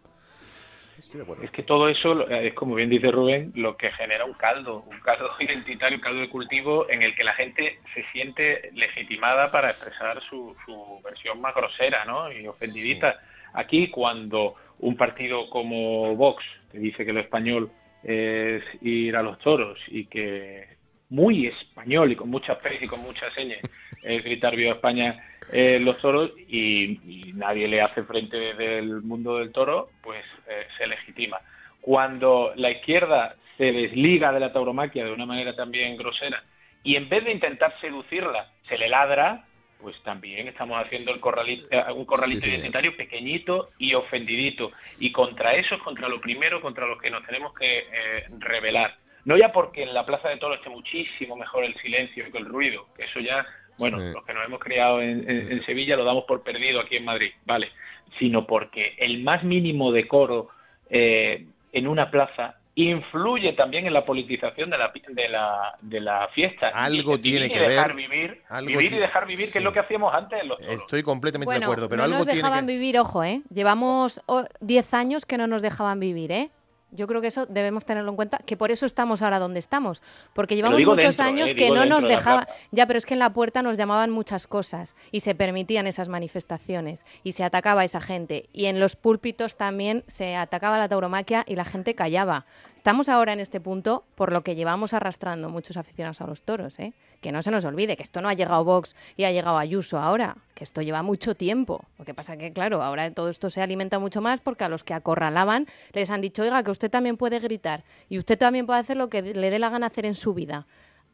Estoy de acuerdo. Es que todo eso eh, es, como bien dice Rubén, lo que genera un caldo, un caldo identitario, un caldo de cultivo en el que la gente se siente legitimada para expresar su, su versión más grosera ¿no? y ofendidita. Aquí, cuando un partido como Vox, que dice que lo español es ir a los toros y que muy español y con mucha fe y con muchas señas es gritar viva España eh, los toros y, y nadie le hace frente desde el mundo del toro, pues eh, se legitima. Cuando la izquierda se desliga de la tauromaquia de una manera también grosera y en vez de intentar seducirla se le ladra, pues también estamos haciendo el corralito, eh, un corralito Sí, sí. identitario pequeñito y ofendidito. Y contra eso es contra lo primero, contra lo que nos tenemos que eh, rebelar. No ya porque en la Plaza de Toro esté muchísimo mejor el silencio que el ruido, que eso ya, bueno, Sí. los que nos hemos criado en, en- en Sevilla lo damos por perdido aquí en Madrid, vale, sino porque el más mínimo decoro eh, en una plaza influye también en la politización de la, pi- de la, de la fiesta. Algo Y tiene que dejar ver, vivir, algo vivir y dejar vivir, que es lo que hacíamos antes en los toros. Estoy completamente Bueno, de acuerdo, pero no algo nos tiene dejaban que... vivir, ojo, ¿eh? Llevamos oh, 10 años que no nos dejaban vivir, ¿eh? Yo creo que eso debemos tenerlo en cuenta, que por eso estamos ahora donde estamos. Porque llevamos muchos dentro, años eh, que no nos dejaban. Ya, pero es que en la puerta nos llamaban muchas cosas y se permitían esas manifestaciones y se atacaba a esa gente. Y en los púlpitos también se atacaba la tauromaquia y la gente callaba. Estamos ahora en este punto por lo que llevamos arrastrando muchos aficionados a los toros, ¿eh? Que no se nos olvide que esto no ha llegado Vox y ha llegado Ayuso ahora, que esto lleva mucho tiempo. Lo que pasa que, claro, ahora todo esto se alimenta mucho más porque a los que acorralaban les han dicho, oiga, que usted también puede gritar y usted también puede hacer lo que le dé la gana hacer en su vida.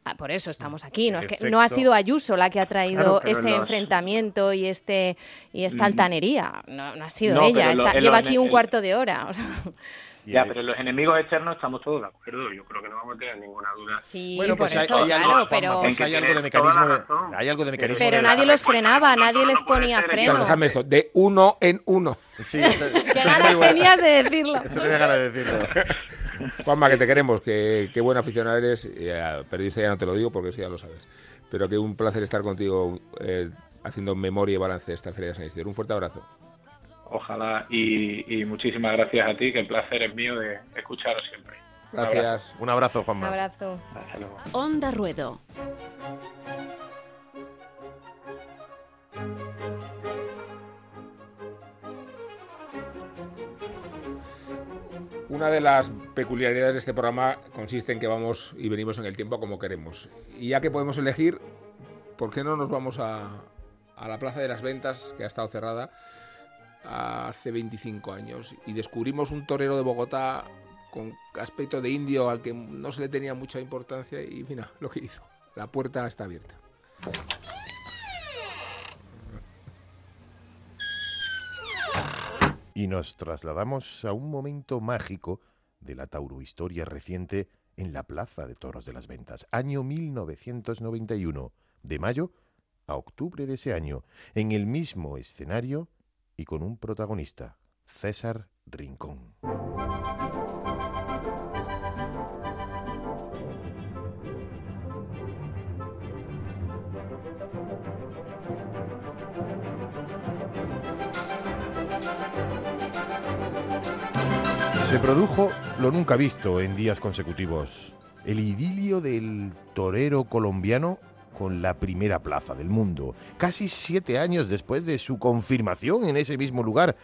Ah, por eso estamos aquí. No, es que no ha sido Ayuso la que ha traído Claro, este los- enfrentamiento y este y esta Mm. altanería. No, no ha sido No, ella. lo- está- en lleva los- aquí un en- cuarto de hora. o sea. Ya, pero los enemigos externos estamos todos de acuerdo. Yo creo que no vamos a tener ninguna duda. Sí, Bueno, pues hay, eso, hay algo, claro, pero... pues hay que algo de mecanismo de, hay algo de mecanismo Pero de- nadie los frenaba, nadie les ponía freno. Déjame esto. De uno en uno. Sí, eso, eso Qué es ganas tenías de decirlo. Eso tenía ganas de decirlo. Juanma, que te queremos, que qué buen aficionado eres. eh, periodista ya no te lo digo porque eso ya lo sabes. Pero que un placer estar contigo eh, haciendo memoria y balance de esta Feria de San Isidro. Un fuerte abrazo. Ojalá y, y muchísimas gracias a ti, que el placer es mío de escucharos siempre. Un abrazo. Gracias. Un abrazo, Un Juanma. abrazo. Hasta luego. Onda Ruedo. Una de las peculiaridades de este programa consiste en que vamos y venimos en el tiempo como queremos. Y ya que podemos elegir, ¿por qué no nos vamos a, a la Plaza de las Ventas, que ha estado cerrada hace 25 años, y descubrimos un torero de Bogotá con aspecto de indio al que no se le tenía mucha importancia y mira lo que hizo. La puerta está abierta. Y nos trasladamos a un momento mágico de la taurohistoria reciente en la Plaza de Toros de las Ventas, año 1991, de mayo a octubre de ese año, en el mismo escenario y con un protagonista, César Rincón. Se produjo lo nunca visto en días consecutivos, el idilio del torero colombiano con la primera plaza del mundo, casi siete años después de su confirmación en ese mismo lugar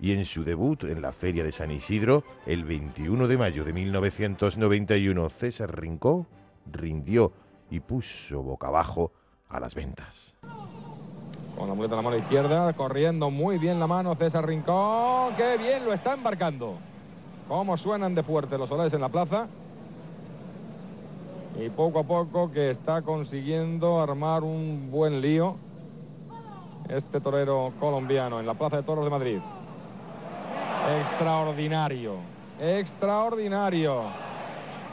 y en su debut en la Feria de San Isidro el 21 de mayo de 1991, César Rincón rindió y puso boca abajo a las ventas. Con la muleta en la mano izquierda, corriendo muy bien la mano César Rincón, qué bien lo está embarcando. Cómo suenan de fuerte los solares en la plaza. Y poco a poco que está consiguiendo armar un buen lío este torero colombiano en la Plaza de Toros de Madrid. Extraordinario, extraordinario.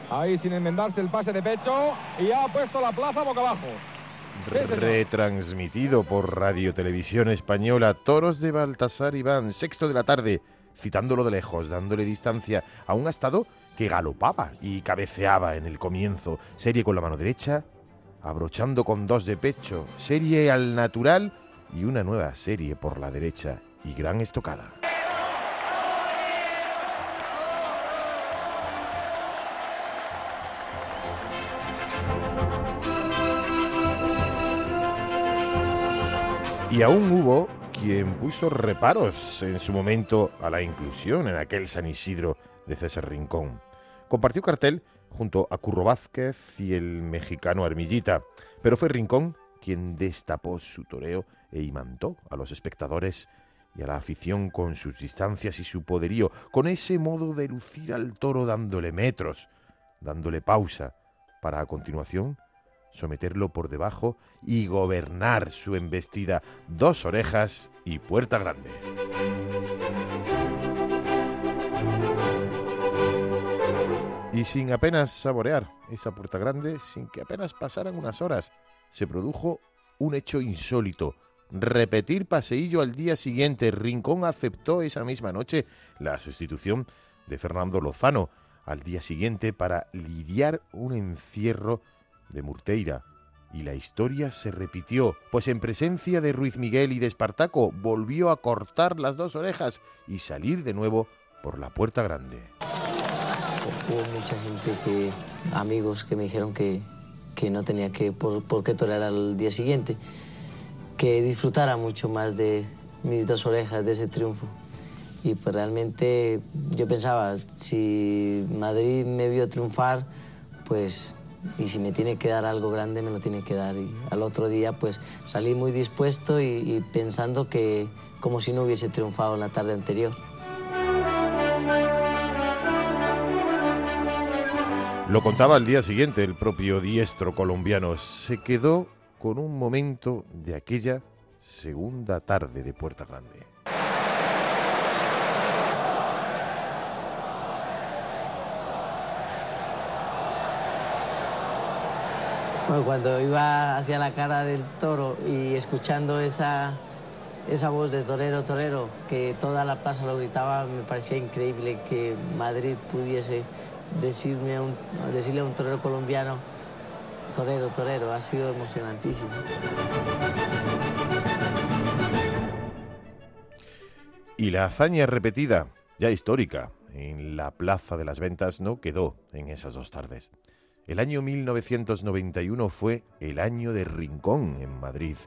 Ahí sin enmendarse el pase de pecho y ha puesto la plaza boca abajo. Retransmitido por Radio Televisión Española, Toros de Baltasar Iván, sexto de la tarde, citándolo de lejos, dándole distancia a un astado que galopaba y cabeceaba en el comienzo, serie con la mano derecha, abrochando con dos de pecho, serie al natural y una nueva serie por la derecha y gran estocada. Y aún hubo quien puso reparos en su momento a la inclusión en aquel San Isidro de César Rincón. Compartió cartel junto a Curro Vázquez y el mexicano Armillita, pero fue Rincón quien destapó su toreo e imantó a los espectadores y a la afición con sus distancias y su poderío, con ese modo de lucir al toro dándole metros, dándole pausa, para a continuación someterlo por debajo y gobernar su embestida dos orejas y puerta grande. Y sin apenas saborear esa puerta grande, sin que apenas pasaran unas horas, se produjo un hecho insólito. Repetir paseillo al día siguiente. Rincón aceptó esa misma noche la sustitución de Fernando Lozano al día siguiente para lidiar un encierro de Murteira. Y la historia se repitió, pues en presencia de Ruiz Miguel y de Espartaco volvió a cortar las dos orejas y salir de nuevo por la puerta grande. Hubo mucha gente que, amigos que me dijeron que, que no tenía que por, por qué torear al día siguiente, que disfrutara mucho más de mis dos orejas, de ese triunfo. Y pues realmente yo pensaba, si Madrid me vio triunfar, pues y si me tiene que dar algo grande me lo tiene que dar. Y al otro día pues salí muy dispuesto y, y pensando que como si no hubiese triunfado en la tarde anterior. Lo contaba al día siguiente el propio diestro colombiano. Se quedó con un momento de aquella segunda tarde de Puerta Grande. Bueno, cuando iba hacia la cara del toro y escuchando esa, esa voz de torero, torero, que toda la plaza lo gritaba, me parecía increíble que Madrid pudiese decirme a un, decirle a un torero colombiano, torero, torero, ha sido emocionantísimo. Y la hazaña repetida, ya histórica, en la Plaza de las Ventas no quedó en esas dos tardes. El año 1991 fue el año de Rincón en Madrid.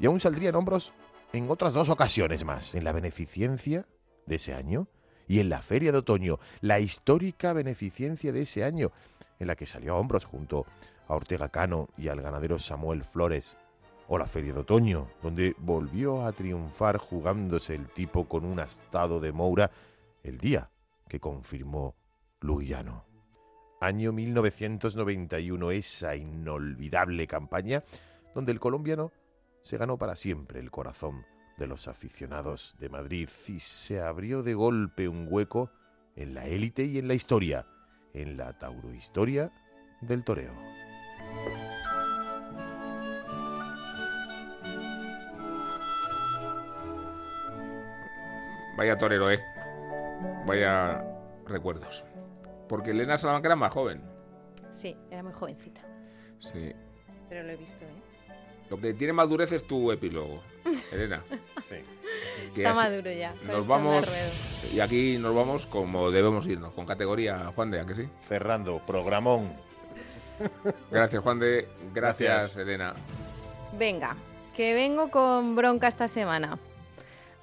Y aún saldría en hombros en otras dos ocasiones más, en la beneficencia de ese año y en la Feria de Otoño, la histórica beneficencia de ese año, en la que salió a hombros junto a Ortega Cano y al ganadero Samuel Flores, o la Feria de Otoño, donde volvió a triunfar jugándose el tipo con un astado de Moura el día que confirmó Lugillano. Año 1991, esa inolvidable campaña donde el colombiano se ganó para siempre el corazón de los aficionados de Madrid y se abrió de golpe un hueco en la élite y en la historia, en la taurohistoria del toreo. Vaya torero, ¿eh? Vaya recuerdos. Porque Elena Salamanca era más joven. Sí, era muy jovencita. Sí. Pero lo he visto, ¿eh? Lo que tiene madurez es tu epílogo, Elena. sí. Está maduro ya. Nos vamos. Y aquí nos vamos como debemos irnos, con categoría, Juan de, ¿a que sí? Cerrando, programón. Gracias, Juan de. Gracias, Gracias, Elena. Venga, que vengo con bronca esta semana.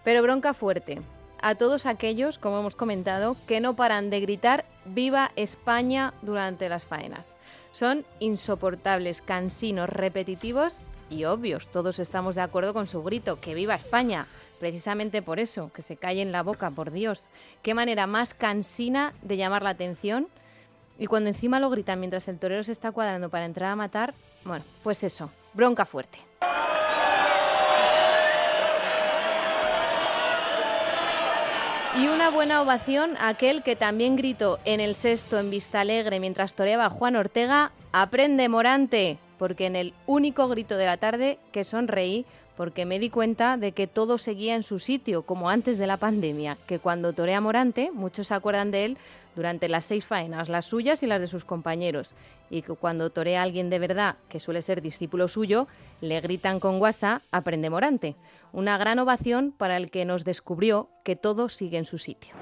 Pero bronca fuerte. A todos aquellos, como hemos comentado, que no paran de gritar ¡Viva España! durante las faenas. Son insoportables, cansinos, repetitivos y obvios. Todos estamos de acuerdo con su grito, que viva España. Precisamente por eso, que se calle en la boca, por Dios. Qué manera más cansina de llamar la atención. Y cuando encima lo gritan mientras el torero se está cuadrando para entrar a matar, bueno, pues eso, bronca fuerte. Y una buena ovación a aquel que también gritó en el sexto en Vista Alegre mientras toreaba Juan Ortega, aprende Morante porque en el único grito de la tarde que sonreí porque me di cuenta de que todo seguía en su sitio, como antes de la pandemia, que cuando torea Morante, muchos se acuerdan de él durante las seis faenas, las suyas y las de sus compañeros, y que cuando torea a alguien de verdad, que suele ser discípulo suyo, le gritan con guasa, aprende Morante. Una gran ovación para el que nos descubrió que todo sigue en su sitio.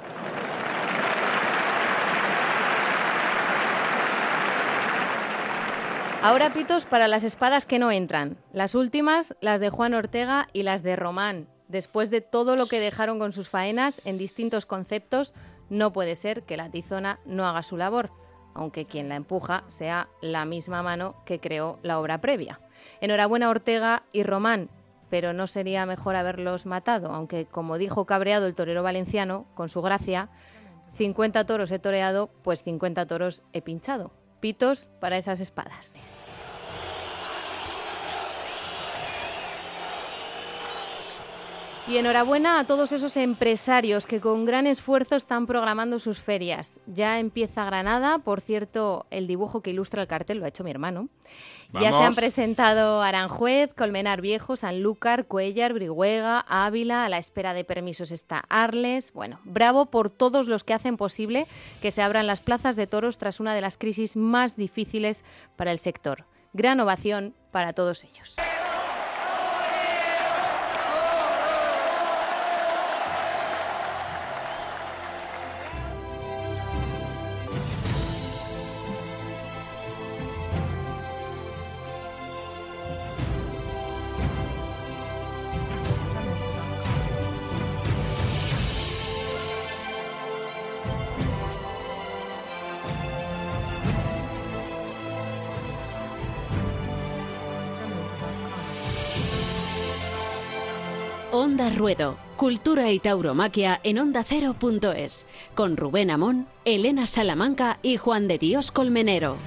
Ahora pitos para las espadas que no entran. Las últimas, las de Juan Ortega y las de Román. Después de todo lo que dejaron con sus faenas en distintos conceptos, no puede ser que la tizona no haga su labor, aunque quien la empuja sea la misma mano que creó la obra previa. Enhorabuena Ortega y Román, pero no sería mejor haberlos matado, aunque como dijo cabreado el torero valenciano, con su gracia, 50 toros he toreado, pues 50 toros he pinchado pitos para esas espadas. Y enhorabuena a todos esos empresarios que con gran esfuerzo están programando sus ferias. Ya empieza Granada, por cierto, el dibujo que ilustra el cartel lo ha hecho mi hermano. Ya se han presentado Aranjuez, Colmenar Viejo, Sanlúcar, Cuellar, Brihuega, Ávila, a la espera de permisos está Arles. Bueno, bravo por todos los que hacen posible que se abran las plazas de toros tras una de las crisis más difíciles para el sector. Gran ovación para todos ellos. Cultura y Tauromaquia en Onda Cero.es, con Rubén Amón, Elena Salamanca y Juan de Dios Colmenero.